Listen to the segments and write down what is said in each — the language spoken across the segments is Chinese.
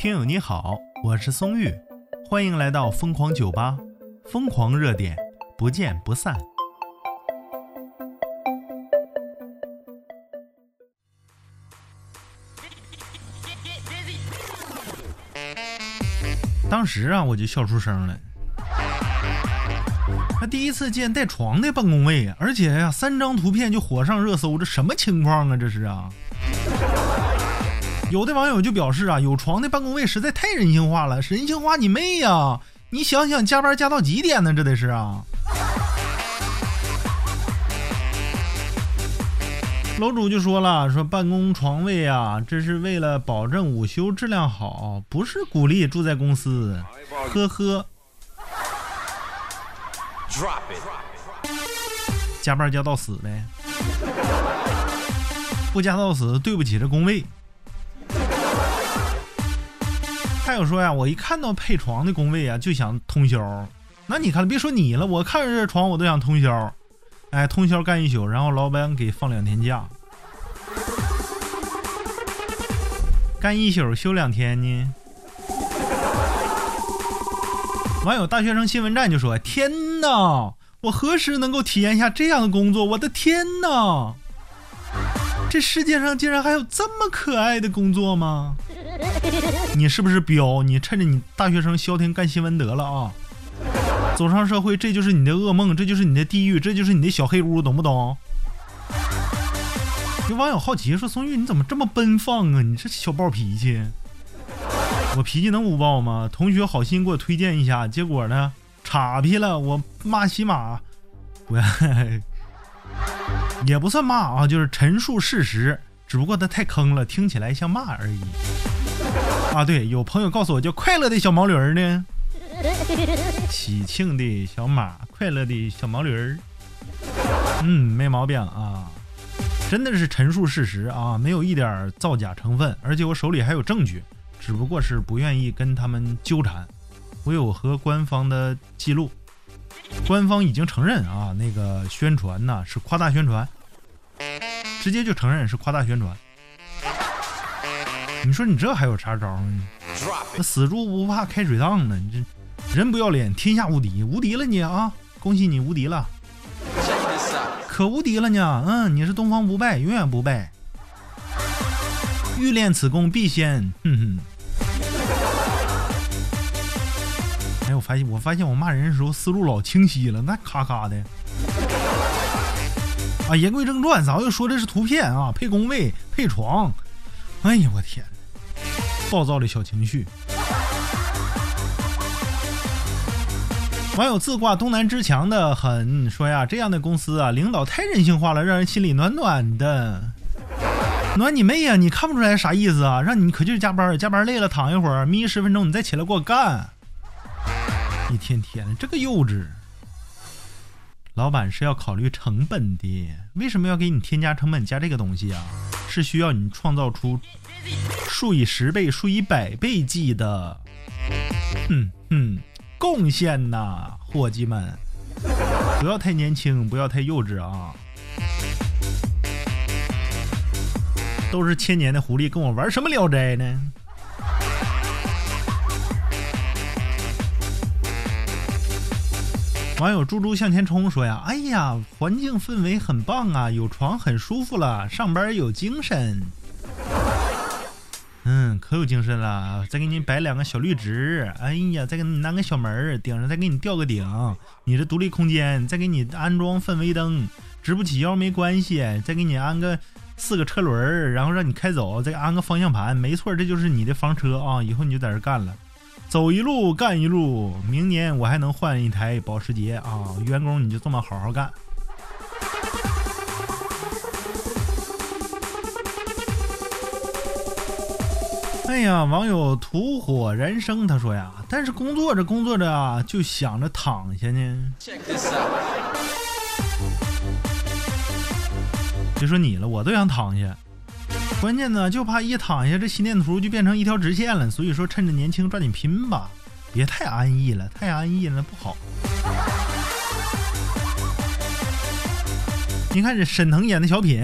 听友你好，我是松玉，欢迎来到疯狂酒吧，疯狂热点，不见不散。当时啊，我就笑出声了。他第一次见带床的办公位，而且呀，三张图片就火上热搜，这什么情况啊？这是啊！有的网友就表示啊，有床的办公位实在太人性化了，人性化你妹呀！你想想，加班加到几点呢？这得是啊！楼主就说了，说办公床位啊，这是为了保证午休质量好，不是鼓励住在公司。呵呵。加班加到死呗，不加到死对不起这工位。还有说呀，我一看到配床的工位啊，就想通宵。那你看，别说你了，我看着这床我都想通宵。哎，通宵干一宿，然后老板给放两天假，干一宿休两天呢。网友大学生新闻站就说：“天哪，我何时能够体验一下这样的工作？我的天哪，这世界上竟然还有这么可爱的工作吗？你是不是彪？你趁着你大学生消停干新闻得了啊！走上社会，这就是你的噩梦，这就是你的地狱，这就是你的小黑屋，懂不懂？”有网友好奇说：“宋玉，你怎么这么奔放啊？你这小暴脾气。”我脾气能不暴吗？同学好心给我推荐一下，结果呢，岔劈了。我骂骑马，不要，也不算骂啊，就是陈述事实。只不过他太坑了，听起来像骂而已。啊，对，有朋友告诉我叫快乐的小毛驴儿呢，喜庆的小马，快乐的小毛驴儿。嗯，没毛病啊，真的是陈述事实啊，没有一点造假成分，而且我手里还有证据。只不过是不愿意跟他们纠缠，我有和官方的记录，官方已经承认啊，那个宣传呢是夸大宣传，直接就承认是夸大宣传。你说你这还有啥招呢？那死猪不怕开水烫呢？你这人不要脸，天下无敌，无敌了你啊！恭喜你无敌了，可无敌了呢！嗯，你是东方不败，永远不败。欲练此功，必先……哼哼。我发现，我发现我骂人的时候思路老清晰了，那咔咔的。啊，言归正传，咱又说的是图片啊，配工位、配床。哎呀，我天！暴躁的小情绪。网友自挂东南之强的很，说呀，这样的公司啊，领导太人性化了，让人心里暖暖的。暖你妹呀！你看不出来啥意思啊？让你可劲加班，加班累了躺一会儿，眯十分钟，你再起来给我干。一天天的这个幼稚。老板是要考虑成本的，为什么要给你添加成本加这个东西啊？是需要你创造出数以十倍、数以百倍计的，哼哼，贡献呐，伙计们，不要太年轻，不要太幼稚啊。都是千年的狐狸，跟我玩什么聊斋呢？网友猪猪向前冲说呀：“哎呀，环境氛围很棒啊，有床很舒服了，上班有精神。嗯，可有精神了。再给你摆两个小绿植，哎呀，再给你安个小门儿顶上再给你吊个顶。你这独立空间，再给你安装氛围灯，直不起腰没关系，再给你安个。”四个车轮儿，然后让你开走，再安个方向盘，没错，这就是你的房车啊！以后你就在这干了，走一路干一路，明年我还能换一台保时捷啊！员工你就这么好好干。哎呀，网友土火燃生他说呀，但是工作着工作着啊，就想着躺下呢。别说你了，我都想躺下。关键呢，就怕一躺下，这心电图就变成一条直线了。所以说，趁着年轻，抓紧拼吧，别太安逸了，太安逸了不好。你看这沈腾演的小品，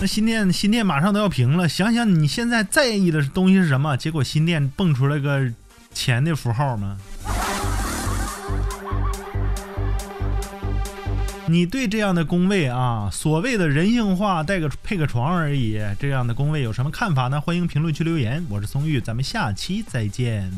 那心电心电马上都要平了，想想你现在在意的东西是什么？结果心电蹦出来个钱的符号吗？你对这样的工位啊，所谓的人性化带个配个床而已，这样的工位有什么看法呢？欢迎评论区留言。我是松玉，咱们下期再见。